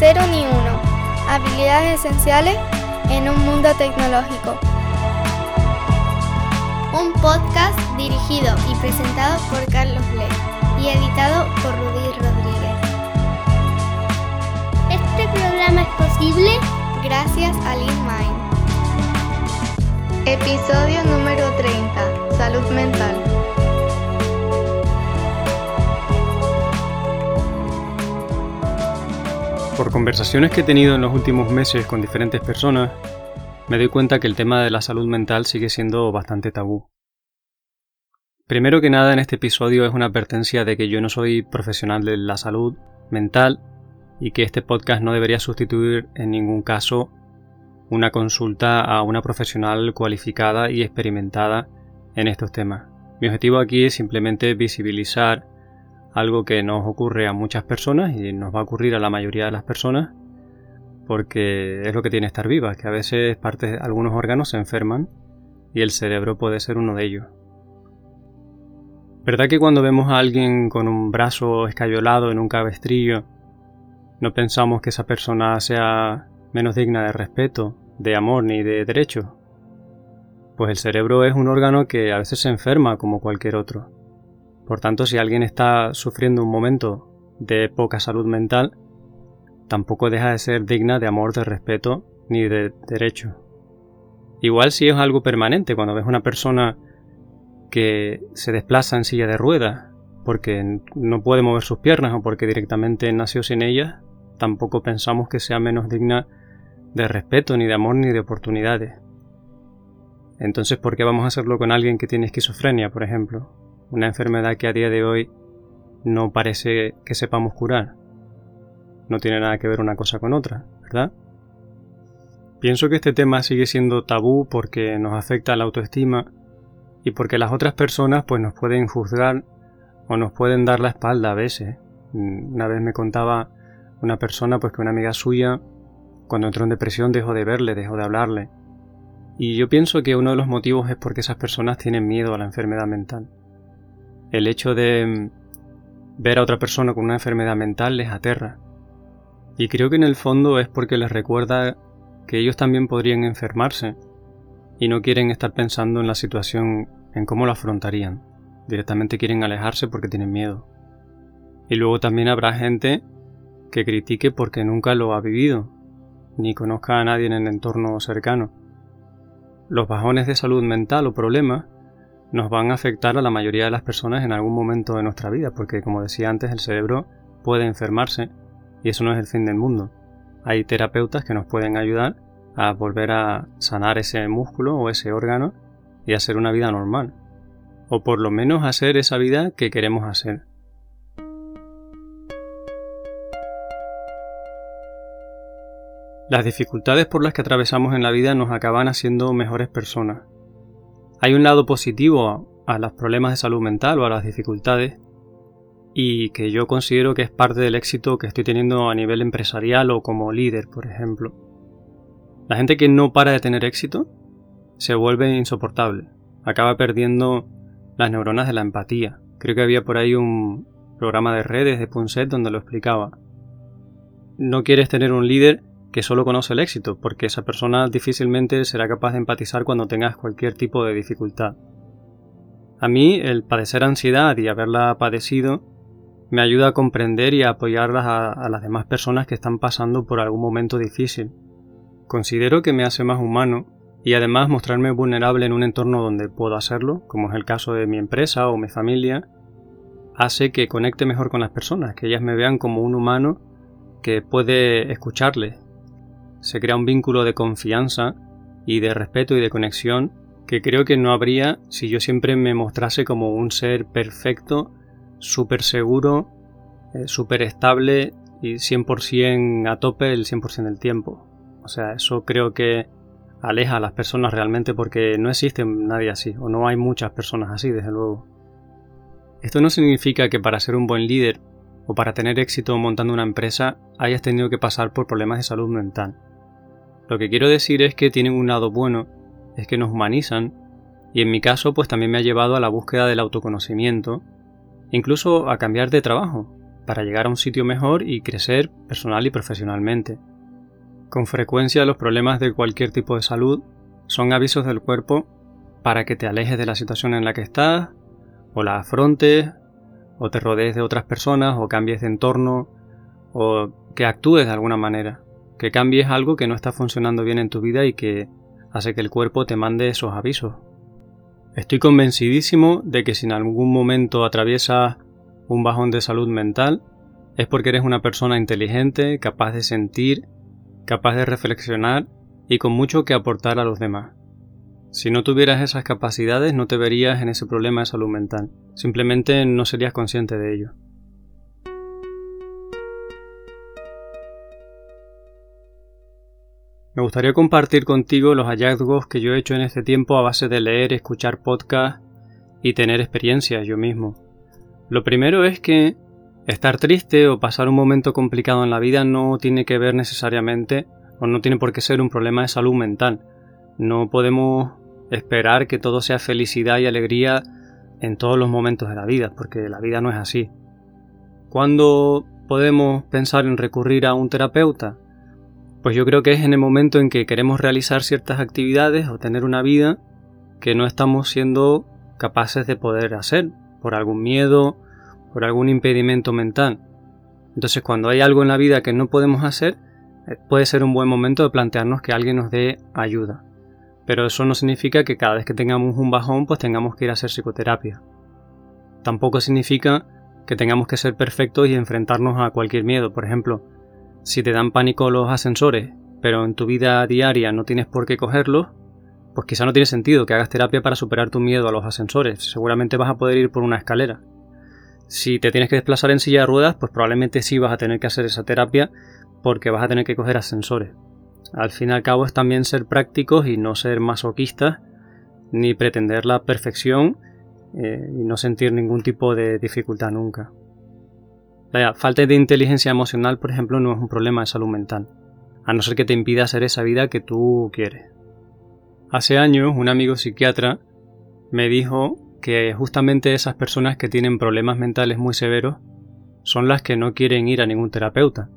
Cero ni uno. Habilidades esenciales en un mundo tecnológico. Un podcast dirigido y presentado por Carlos Le y editado por Rudy Rodríguez. Este programa es posible gracias a LeanMind. Episodio número 30. Salud mental. Por conversaciones que he tenido en los últimos meses con diferentes personas, me doy cuenta que el tema de la salud mental sigue siendo bastante tabú. Primero que nada en este episodio es una advertencia de que yo no soy profesional de la salud mental y que este podcast no debería sustituir en ningún caso una consulta a una profesional cualificada y experimentada en estos temas. Mi objetivo aquí es simplemente visibilizar algo que nos ocurre a muchas personas y nos va a ocurrir a la mayoría de las personas porque es lo que tiene estar viva, que a veces partes, algunos órganos se enferman y el cerebro puede ser uno de ellos. ¿Verdad que cuando vemos a alguien con un brazo escayolado en un cabestrillo, no pensamos que esa persona sea menos digna de respeto, de amor ni de derecho? Pues el cerebro es un órgano que a veces se enferma como cualquier otro. Por tanto, si alguien está sufriendo un momento de poca salud mental, tampoco deja de ser digna de amor, de respeto ni de derecho. Igual si es algo permanente, cuando ves una persona que se desplaza en silla de ruedas porque no puede mover sus piernas o porque directamente nació sin ellas, tampoco pensamos que sea menos digna de respeto, ni de amor, ni de oportunidades. Entonces, ¿por qué vamos a hacerlo con alguien que tiene esquizofrenia, por ejemplo? Una enfermedad que a día de hoy no parece que sepamos curar. No tiene nada que ver una cosa con otra, ¿verdad? Pienso que este tema sigue siendo tabú porque nos afecta la autoestima y porque las otras personas pues nos pueden juzgar o nos pueden dar la espalda a veces. Una vez me contaba una persona pues que una amiga suya cuando entró en depresión dejó de verle, dejó de hablarle. Y yo pienso que uno de los motivos es porque esas personas tienen miedo a la enfermedad mental. El hecho de mm, ver a otra persona con una enfermedad mental les aterra. Y creo que en el fondo es porque les recuerda que ellos también podrían enfermarse y no quieren estar pensando en la situación, en cómo lo afrontarían. Directamente quieren alejarse porque tienen miedo. Y luego también habrá gente que critique porque nunca lo ha vivido, ni conozca a nadie en el entorno cercano. Los bajones de salud mental o problemas nos van a afectar a la mayoría de las personas en algún momento de nuestra vida, porque como decía antes, el cerebro puede enfermarse y eso no es el fin del mundo. Hay terapeutas que nos pueden ayudar a volver a sanar ese músculo o ese órgano y hacer una vida normal, o por lo menos hacer esa vida que queremos hacer. Las dificultades por las que atravesamos en la vida nos acaban haciendo mejores personas, hay un lado positivo a los problemas de salud mental o a las dificultades y que yo considero que es parte del éxito que estoy teniendo a nivel empresarial o como líder, por ejemplo. La gente que no para de tener éxito se vuelve insoportable, acaba perdiendo las neuronas de la empatía. Creo que había por ahí un programa de redes de Punset donde lo explicaba. No quieres tener un líder que solo conoce el éxito, porque esa persona difícilmente será capaz de empatizar cuando tengas cualquier tipo de dificultad. A mí, el padecer ansiedad y haberla padecido me ayuda a comprender y a apoyar a, a las demás personas que están pasando por algún momento difícil. Considero que me hace más humano y además mostrarme vulnerable en un entorno donde puedo hacerlo, como es el caso de mi empresa o mi familia, hace que conecte mejor con las personas, que ellas me vean como un humano que puede escucharles se crea un vínculo de confianza y de respeto y de conexión que creo que no habría si yo siempre me mostrase como un ser perfecto, súper seguro, eh, súper estable y 100% a tope el 100% del tiempo. O sea, eso creo que aleja a las personas realmente porque no existe nadie así, o no hay muchas personas así, desde luego. Esto no significa que para ser un buen líder o para tener éxito montando una empresa hayas tenido que pasar por problemas de salud mental. Lo que quiero decir es que tienen un lado bueno, es que nos humanizan, y en mi caso pues también me ha llevado a la búsqueda del autoconocimiento, incluso a cambiar de trabajo, para llegar a un sitio mejor y crecer personal y profesionalmente. Con frecuencia los problemas de cualquier tipo de salud son avisos del cuerpo para que te alejes de la situación en la que estás, o la afrontes, o te rodees de otras personas, o cambies de entorno, o que actúes de alguna manera, que cambies algo que no está funcionando bien en tu vida y que hace que el cuerpo te mande esos avisos. Estoy convencidísimo de que si en algún momento atraviesas un bajón de salud mental, es porque eres una persona inteligente, capaz de sentir, capaz de reflexionar y con mucho que aportar a los demás. Si no tuvieras esas capacidades no te verías en ese problema de salud mental, simplemente no serías consciente de ello. Me gustaría compartir contigo los hallazgos que yo he hecho en este tiempo a base de leer, escuchar podcasts y tener experiencias yo mismo. Lo primero es que estar triste o pasar un momento complicado en la vida no tiene que ver necesariamente o no tiene por qué ser un problema de salud mental. No podemos esperar que todo sea felicidad y alegría en todos los momentos de la vida, porque la vida no es así. ¿Cuándo podemos pensar en recurrir a un terapeuta? Pues yo creo que es en el momento en que queremos realizar ciertas actividades o tener una vida que no estamos siendo capaces de poder hacer, por algún miedo, por algún impedimento mental. Entonces cuando hay algo en la vida que no podemos hacer, eh, puede ser un buen momento de plantearnos que alguien nos dé ayuda. Pero eso no significa que cada vez que tengamos un bajón pues tengamos que ir a hacer psicoterapia. Tampoco significa que tengamos que ser perfectos y enfrentarnos a cualquier miedo. Por ejemplo, si te dan pánico los ascensores, pero en tu vida diaria no tienes por qué cogerlos, pues quizá no tiene sentido que hagas terapia para superar tu miedo a los ascensores. Seguramente vas a poder ir por una escalera. Si te tienes que desplazar en silla de ruedas, pues probablemente sí vas a tener que hacer esa terapia porque vas a tener que coger ascensores. Al fin y al cabo es también ser prácticos y no ser masoquistas, ni pretender la perfección eh, y no sentir ningún tipo de dificultad nunca. La falta de inteligencia emocional, por ejemplo, no es un problema de salud mental, a no ser que te impida hacer esa vida que tú quieres. Hace años un amigo psiquiatra me dijo que justamente esas personas que tienen problemas mentales muy severos son las que no quieren ir a ningún terapeuta.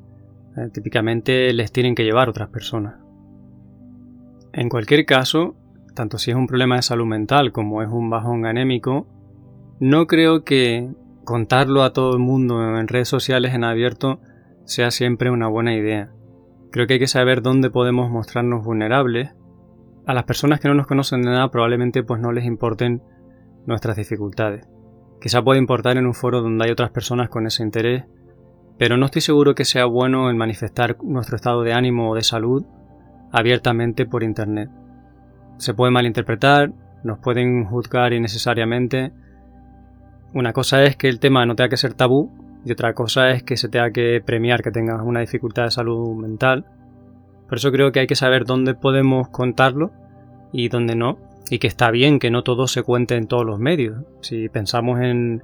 Eh, típicamente les tienen que llevar otras personas. En cualquier caso, tanto si es un problema de salud mental como es un bajón anémico, no creo que contarlo a todo el mundo en redes sociales en abierto sea siempre una buena idea. Creo que hay que saber dónde podemos mostrarnos vulnerables a las personas que no nos conocen de nada probablemente pues no les importen nuestras dificultades. Quizá puede importar en un foro donde hay otras personas con ese interés, pero no estoy seguro que sea bueno el manifestar nuestro estado de ánimo o de salud abiertamente por internet. Se puede malinterpretar, nos pueden juzgar innecesariamente. Una cosa es que el tema no tenga que ser tabú y otra cosa es que se tenga que premiar que tengas una dificultad de salud mental por eso creo que hay que saber dónde podemos contarlo y dónde no. Y que está bien que no todo se cuente en todos los medios. Si pensamos en,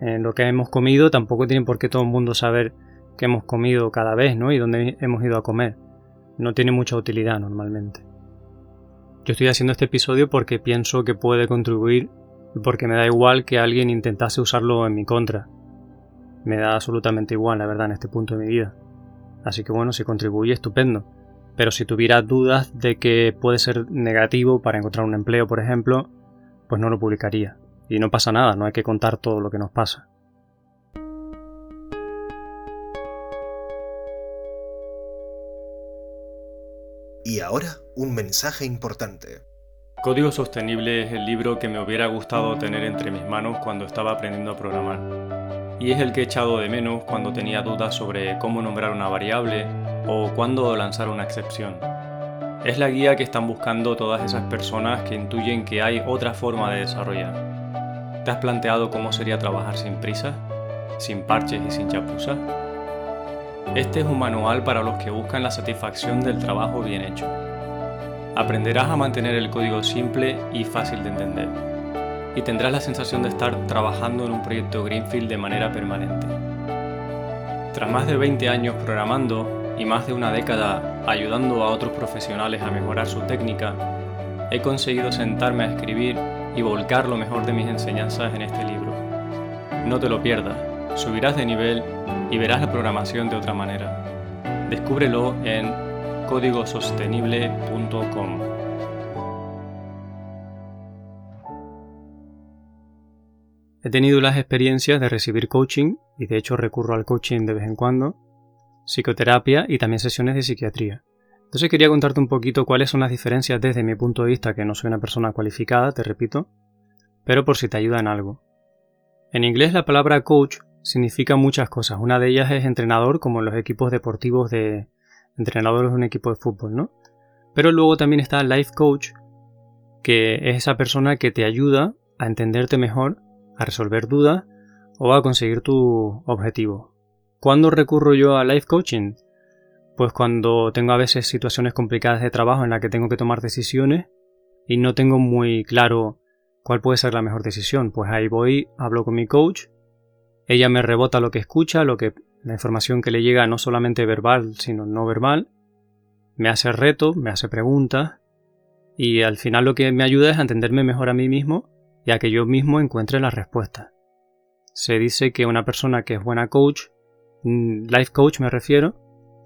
lo que hemos comido, tampoco tiene por qué todo el mundo saber qué hemos comido cada vez, ¿no? Y dónde hemos ido a comer. No tiene mucha utilidad normalmente. Yo estoy haciendo este episodio porque pienso que puede contribuir porque me da igual que alguien intentase usarlo en mi contra. Me da absolutamente igual, la verdad, en este punto de mi vida. Así que bueno, si contribuye, estupendo pero si tuviera dudas de que puede ser negativo para encontrar un empleo, por ejemplo, pues no lo publicaría. Y no pasa nada, no hay que contar todo lo que nos pasa. Y ahora, un mensaje importante. Código Sostenible es el libro que me hubiera gustado tener entre mis manos cuando estaba aprendiendo a programar. Y es el que he echado de menos cuando tenía dudas sobre cómo nombrar una variable o cuándo lanzar una excepción. Es la guía que están buscando todas esas personas que intuyen que hay otra forma de desarrollar. ¿Te has planteado cómo sería trabajar sin prisa, sin parches y sin chapuzas? Este es un manual para los que buscan la satisfacción del trabajo bien hecho. Aprenderás a mantener el código simple y fácil de entender. Y tendrás la sensación de estar trabajando en un proyecto Greenfield de manera permanente. Tras más de 20 años programando, y más de una década ayudando a otros profesionales a mejorar su técnica, he conseguido sentarme a escribir y volcar lo mejor de mis enseñanzas en este libro. No te lo pierdas, subirás de nivel y verás la programación de otra manera. Descúbrelo en códigosostenible.com. He tenido las experiencias de recibir coaching, y de hecho recurro al coaching de vez en cuando, psicoterapia y también sesiones de psiquiatría. Entonces quería contarte un poquito cuáles son las diferencias desde mi punto de vista, que no soy una persona cualificada, te repito, pero por si te ayuda en algo. En inglés la palabra coach significa muchas cosas. Una de ellas es entrenador, como en los equipos deportivos de entrenadores de un equipo de fútbol, ¿no? Pero luego también está life coach, que es esa persona que te ayuda a entenderte mejor, a resolver dudas o a conseguir tu objetivo. ¿Cuándo recurro yo a life coaching? Pues cuando tengo a veces situaciones complicadas de trabajo en las que tengo que tomar decisiones y no tengo muy claro cuál puede ser la mejor decisión. Pues ahí voy, hablo con mi coach, ella me rebota lo que escucha, lo que la información que le llega no solamente verbal, sino no verbal, me hace reto, me hace preguntas y al final lo que me ayuda es a entenderme mejor a mí mismo y a que yo mismo encuentre la respuesta. Se dice que una persona que es buena coach, mm, life coach me refiero,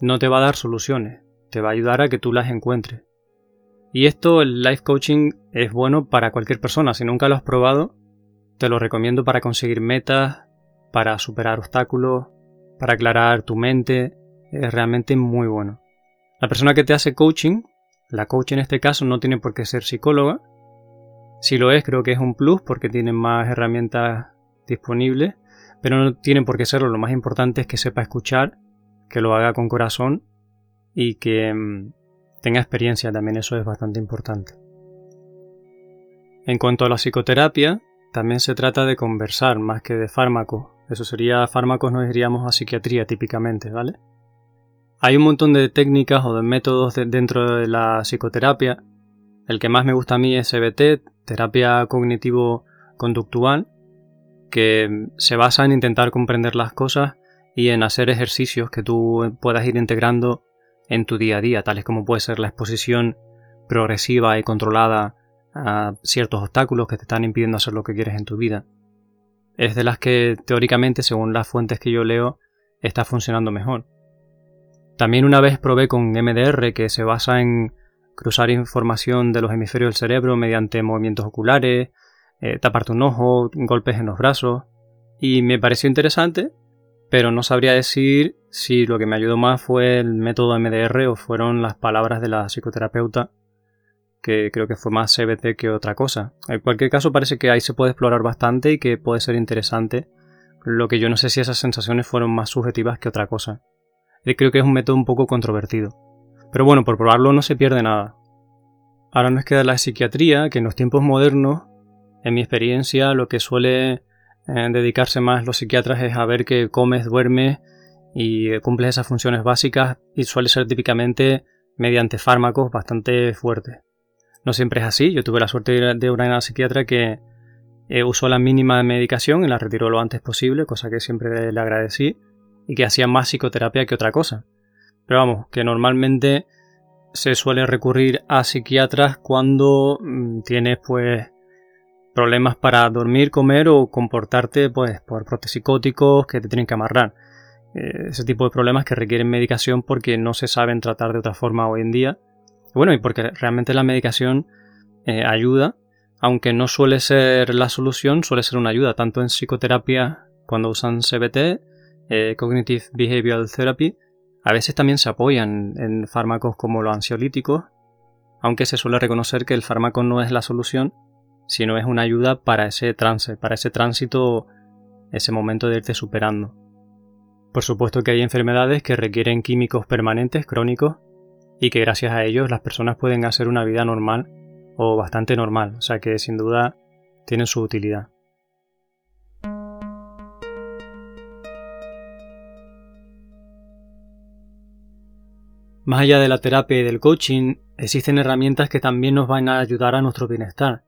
no te va a dar soluciones, te va a ayudar a que tú las encuentres. Y esto, el life coaching, es bueno para cualquier persona. Si nunca lo has probado, te lo recomiendo para conseguir metas, para superar obstáculos, para aclarar tu mente. Es realmente muy bueno. La persona que te hace coaching, la coach en este caso, no tiene por qué ser psicóloga. Si lo es, creo que es un plus porque tiene más herramientas disponibles, pero no tiene por qué serlo. Lo más importante es que sepa escuchar que lo haga con corazón y que mm, tenga experiencia, también eso es bastante importante. En cuanto a la psicoterapia, también se trata de conversar más que de fármacos. Eso sería fármacos, nos iríamos a psiquiatría típicamente, ¿vale? Hay un montón de técnicas o de métodos dentro de la psicoterapia. El que más me gusta a mí es CBT, terapia cognitivo-conductual, que se basa en intentar comprender las cosas y en hacer ejercicios que tú puedas ir integrando en tu día a día, tales como puede ser la exposición progresiva y controlada a ciertos obstáculos que te están impidiendo hacer lo que quieres en tu vida. Es de las que teóricamente, según las fuentes que yo leo, está funcionando mejor. También una vez probé con MDR que se basa en cruzar información de los hemisferios del cerebro mediante movimientos oculares, eh, taparte un ojo, golpes en los brazos, y me pareció interesante pero no sabría decir si lo que me ayudó más fue el método MDR o fueron las palabras de la psicoterapeuta, que creo que fue más CBT que otra cosa. En cualquier caso parece que ahí se puede explorar bastante y que puede ser interesante, lo que yo no sé si esas sensaciones fueron más subjetivas que otra cosa. Y creo que es un método un poco controvertido. Pero bueno, por probarlo no se pierde nada. Ahora nos queda la psiquiatría, que en los tiempos modernos, en mi experiencia, lo que suele dedicarse más los psiquiatras es a ver que comes, duermes y cumples esas funciones básicas y suele ser típicamente mediante fármacos bastante fuertes. No siempre es así, yo tuve la suerte de una psiquiatra que eh, usó la mínima medicación y la retiró lo antes posible, cosa que siempre le agradecí, y que hacía más psicoterapia que otra cosa. Pero vamos, que normalmente se suele recurrir a psiquiatras cuando mm, tienes pues problemas para dormir, comer o comportarte pues por protopsicóticos que te tienen que amarrar. Eh, ese tipo de problemas que requieren medicación porque no se saben tratar de otra forma hoy en día. Bueno, y porque realmente la medicación eh, ayuda, aunque no suele ser la solución, suele ser una ayuda, tanto en psicoterapia cuando usan CBT, eh, Cognitive Behavioral Therapy, a veces también se apoyan en fármacos como los ansiolíticos, aunque se suele reconocer que el fármaco no es la solución, sino es una ayuda para ese trance, para ese tránsito, ese momento de irte superando. Por supuesto que hay enfermedades que requieren químicos permanentes, crónicos, y que gracias a ellos las personas pueden hacer una vida normal o bastante normal, o sea que sin duda tienen su utilidad. Más allá de la terapia y del coaching, existen herramientas que también nos van a ayudar a nuestro bienestar.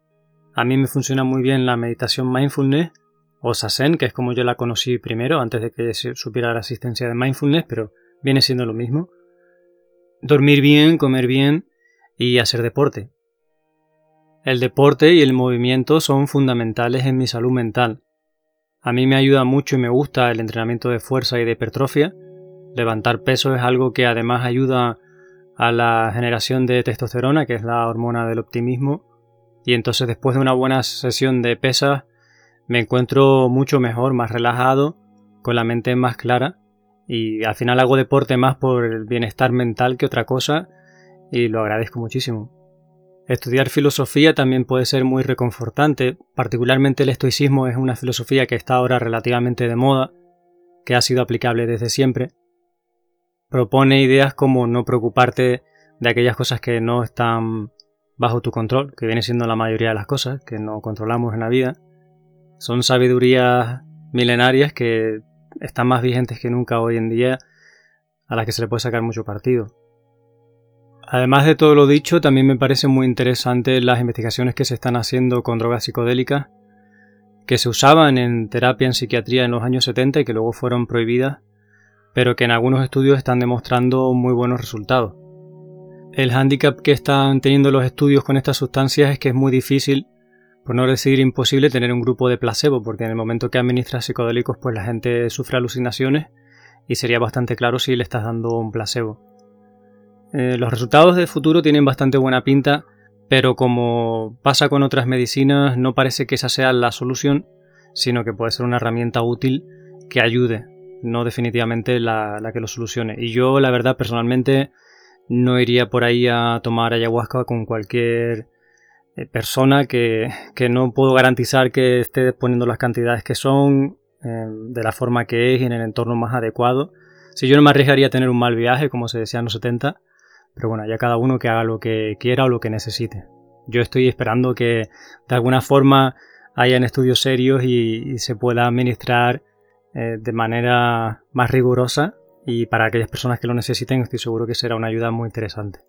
A mí me funciona muy bien la meditación mindfulness o Sazen, que es como yo la conocí primero, antes de que supiera la asistencia de mindfulness, pero viene siendo lo mismo. Dormir bien, comer bien y hacer deporte. El deporte y el movimiento son fundamentales en mi salud mental. A mí me ayuda mucho y me gusta el entrenamiento de fuerza y de hipertrofia. Levantar peso es algo que además ayuda a la generación de testosterona, que es la hormona del optimismo. Y entonces después de una buena sesión de pesas me encuentro mucho mejor, más relajado, con la mente más clara. Y al final hago deporte más por el bienestar mental que otra cosa y lo agradezco muchísimo. Estudiar filosofía también puede ser muy reconfortante, particularmente el estoicismo es una filosofía que está ahora relativamente de moda, que ha sido aplicable desde siempre. Propone ideas como no preocuparte de aquellas cosas que no están bajo tu control, que viene siendo la mayoría de las cosas que no controlamos en la vida. Son sabidurías milenarias que están más vigentes que nunca hoy en día, a las que se le puede sacar mucho partido. Además de todo lo dicho, también me parece muy interesante las investigaciones que se están haciendo con drogas psicodélicas que se usaban en terapia en psiquiatría en los años 70 y que luego fueron prohibidas, pero que en algunos estudios están demostrando muy buenos resultados. El hándicap que están teniendo los estudios con estas sustancias es que es muy difícil, por no decir imposible, tener un grupo de placebo, porque en el momento que administras psicodélicos pues la gente sufre alucinaciones y sería bastante claro si le estás dando un placebo. Eh, los resultados de futuro tienen bastante buena pinta, pero como pasa con otras medicinas, no parece que esa sea la solución, sino que puede ser una herramienta útil que ayude, no definitivamente la, que lo solucione. Y yo, la verdad, personalmente, no iría por ahí a tomar ayahuasca con cualquier eh, persona que, no puedo garantizar que esté poniendo las cantidades que son, eh, de la forma que es y en el entorno más adecuado. Si yo no me arriesgaría a tener un mal viaje, como se decía en los 70, pero bueno, ya cada uno que haga lo que quiera o lo que necesite. Yo estoy esperando que de alguna forma hayan estudios serios y, se pueda administrar eh, de manera más rigurosa y para aquellas personas que lo necesiten estoy seguro que será una ayuda muy interesante.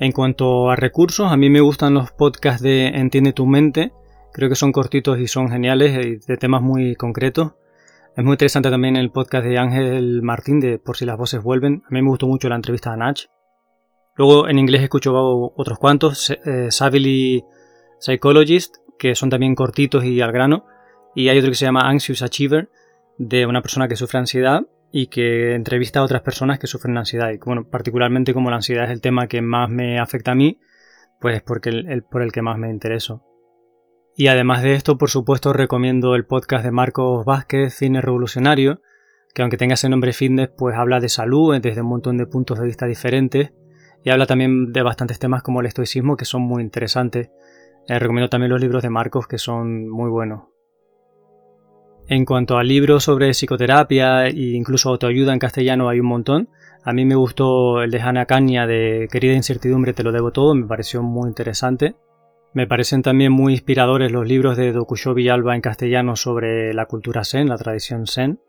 En cuanto a recursos, a mí me gustan los podcasts de Entiende tu mente, Creo que son cortitos y son geniales, y de temas muy concretos. Es muy interesante también el podcast de Ángel Martín de Por si las voces vuelven. A mí me gustó mucho la entrevista a Nach. Luego en inglés escucho otros cuantos, eh, Savily Psychologist, que son también cortitos y al grano. Y hay otro que se llama Anxious Achiever, de una persona que sufre ansiedad y que entrevista a otras personas que sufren ansiedad. Y bueno, particularmente como la ansiedad es el tema que más me afecta a mí, pues es porque el, por el que más me intereso. Y además de esto, por supuesto, recomiendo el podcast de Marcos Vázquez, Cine Revolucionario, que aunque tenga ese nombre fitness, pues habla de salud desde un montón de puntos de vista diferentes y habla también de bastantes temas como el estoicismo que son muy interesantes. Eh, recomiendo también los libros de Marcos que son muy buenos. En cuanto a libros sobre psicoterapia e incluso autoayuda en castellano hay un montón. A mí me gustó el de Hannah Caña de Querida Incertidumbre, te lo debo todo, me pareció muy interesante. Me parecen también muy inspiradores los libros de Dokusho Villalba en castellano sobre la cultura zen, la tradición zen.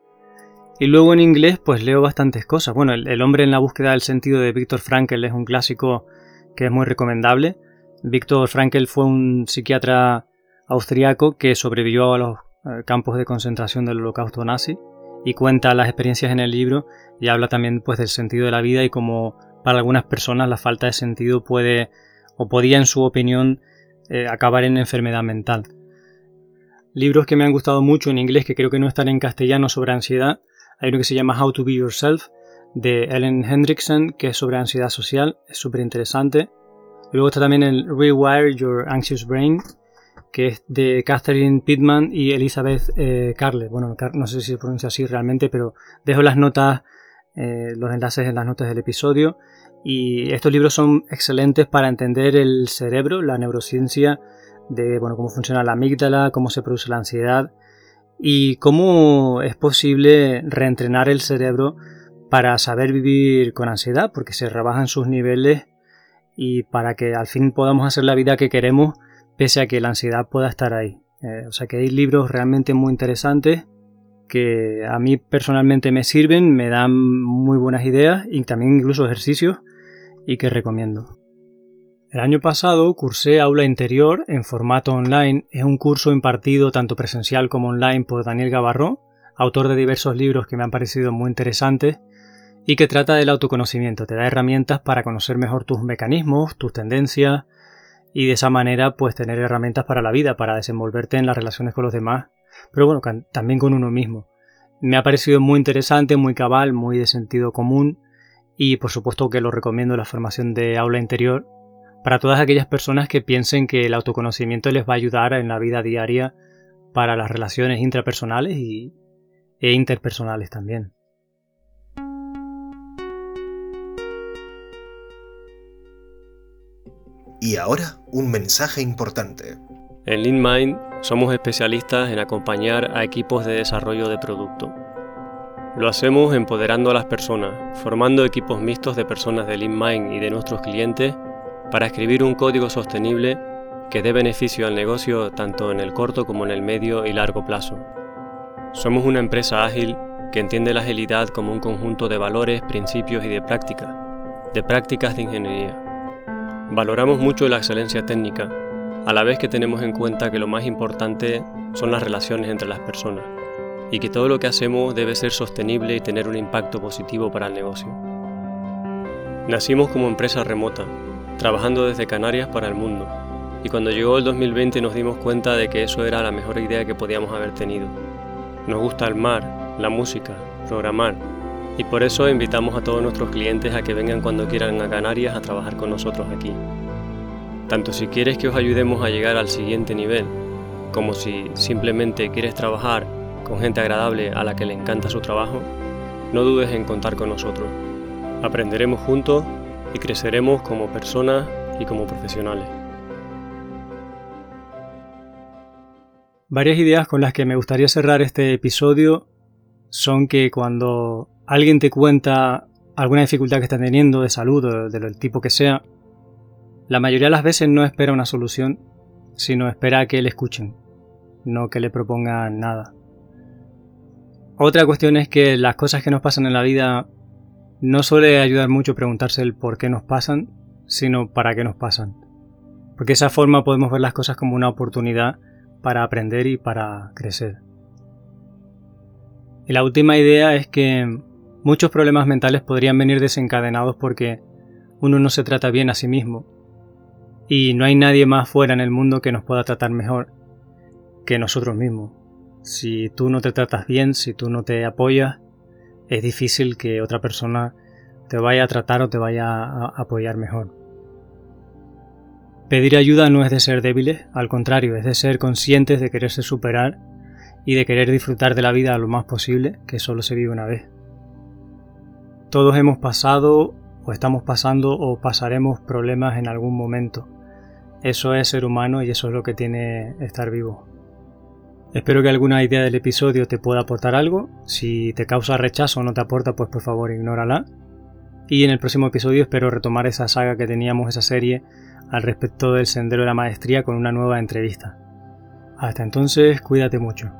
Y luego en inglés pues leo bastantes cosas. Bueno, el, hombre en la búsqueda del sentido de Viktor Frankl es un clásico que es muy recomendable. Viktor Frankl fue un psiquiatra austriaco que sobrevivió a los campos de concentración del holocausto nazi y cuenta las experiencias en el libro y habla también pues del sentido de la vida y cómo para algunas personas la falta de sentido puede o podía en su opinión eh, acabar en enfermedad mental. Libros que me han gustado mucho en inglés, que creo que no están en castellano sobre ansiedad. Hay uno que se llama How to Be Yourself, de Ellen Hendrickson, que es sobre ansiedad social, es súper interesante. Luego está también el Rewire Your Anxious Brain, que es de Catherine Pittman y Elizabeth eh, Carle. Bueno, no sé si se pronuncia así realmente, pero dejo las notas, eh, los enlaces en las notas del episodio. Y estos libros son excelentes para entender el cerebro, la neurociencia de bueno, cómo funciona la amígdala, cómo se produce la ansiedad y cómo es posible reentrenar el cerebro para saber vivir con ansiedad, porque se rebajan sus niveles y para que al fin podamos hacer la vida que queremos pese a que la ansiedad pueda estar ahí. Eh, o sea que hay libros realmente muy interesantes que a mí personalmente me sirven, me dan muy buenas ideas y también incluso ejercicios y que recomiendo. El año pasado cursé Aula Interior en formato online. Es un curso impartido tanto presencial como online por Daniel Gavarró, autor de diversos libros que me han parecido muy interesantes y que trata del autoconocimiento, te da herramientas para conocer mejor tus mecanismos, tus tendencias y de esa manera pues tener herramientas para la vida, para desenvolverte en las relaciones con los demás, pero bueno, también con uno mismo. Me ha parecido muy interesante, muy cabal, muy de sentido común y por supuesto que lo recomiendo la formación de aula interior para todas aquellas personas que piensen que el autoconocimiento les va a ayudar en la vida diaria para las relaciones intrapersonales y, e interpersonales también. Y ahora un mensaje importante. En LeanMind somos especialistas en acompañar a equipos de desarrollo de producto. Lo hacemos empoderando a las personas, formando equipos mixtos de personas de LeanMind y de nuestros clientes para escribir un código sostenible que dé beneficio al negocio tanto en el corto como en el medio y largo plazo. Somos una empresa ágil que entiende la agilidad como un conjunto de valores, principios y de prácticas, de prácticas de ingeniería. Valoramos mucho la excelencia técnica, a la vez que tenemos en cuenta que lo más importante son las relaciones entre las personas y que todo lo que hacemos debe ser sostenible y tener un impacto positivo para el negocio. Nacimos como empresa remota, trabajando desde Canarias para el mundo, y cuando llegó el 2020 nos dimos cuenta de que eso era la mejor idea que podíamos haber tenido. Nos gusta el mar, la música, programar, y por eso invitamos a todos nuestros clientes a que vengan cuando quieran a Canarias a trabajar con nosotros aquí. Tanto si quieres que os ayudemos a llegar al siguiente nivel, como si simplemente quieres trabajar con gente agradable a la que le encanta su trabajo, no dudes en contar con nosotros. Aprenderemos juntos y creceremos como personas y como profesionales. Varias ideas con las que me gustaría cerrar este episodio son que cuando alguien te cuenta alguna dificultad que está teniendo de salud del tipo que sea, la mayoría de las veces no espera una solución, sino espera que le escuchen, no que le propongan nada. Otra cuestión es que las cosas que nos pasan en la vida no suele ayudar mucho preguntarse el por qué nos pasan, sino para qué nos pasan. Porque de esa forma podemos ver las cosas como una oportunidad para aprender y para crecer. Y la última idea es que Muchos problemas mentales podrían venir desencadenados porque uno no se trata bien a sí mismo y no hay nadie más fuera en el mundo que nos pueda tratar mejor que nosotros mismos. Si tú no te tratas bien, si tú no te apoyas, es difícil que otra persona te vaya a tratar o te vaya a apoyar mejor. Pedir ayuda no es de ser débiles, al contrario, es de ser conscientes de quererse superar y de querer disfrutar de la vida lo más posible, que solo se vive una vez. Todos hemos pasado o estamos pasando o pasaremos problemas en algún momento. Eso es ser humano y eso es lo que tiene estar vivo. Espero que alguna idea del episodio te pueda aportar algo. Si te causa rechazo o no te aporta, pues por favor ignórala. Y en el próximo episodio espero retomar esa saga que teníamos, esa serie, al respecto del sendero de la maestría con una nueva entrevista. Hasta entonces, cuídate mucho.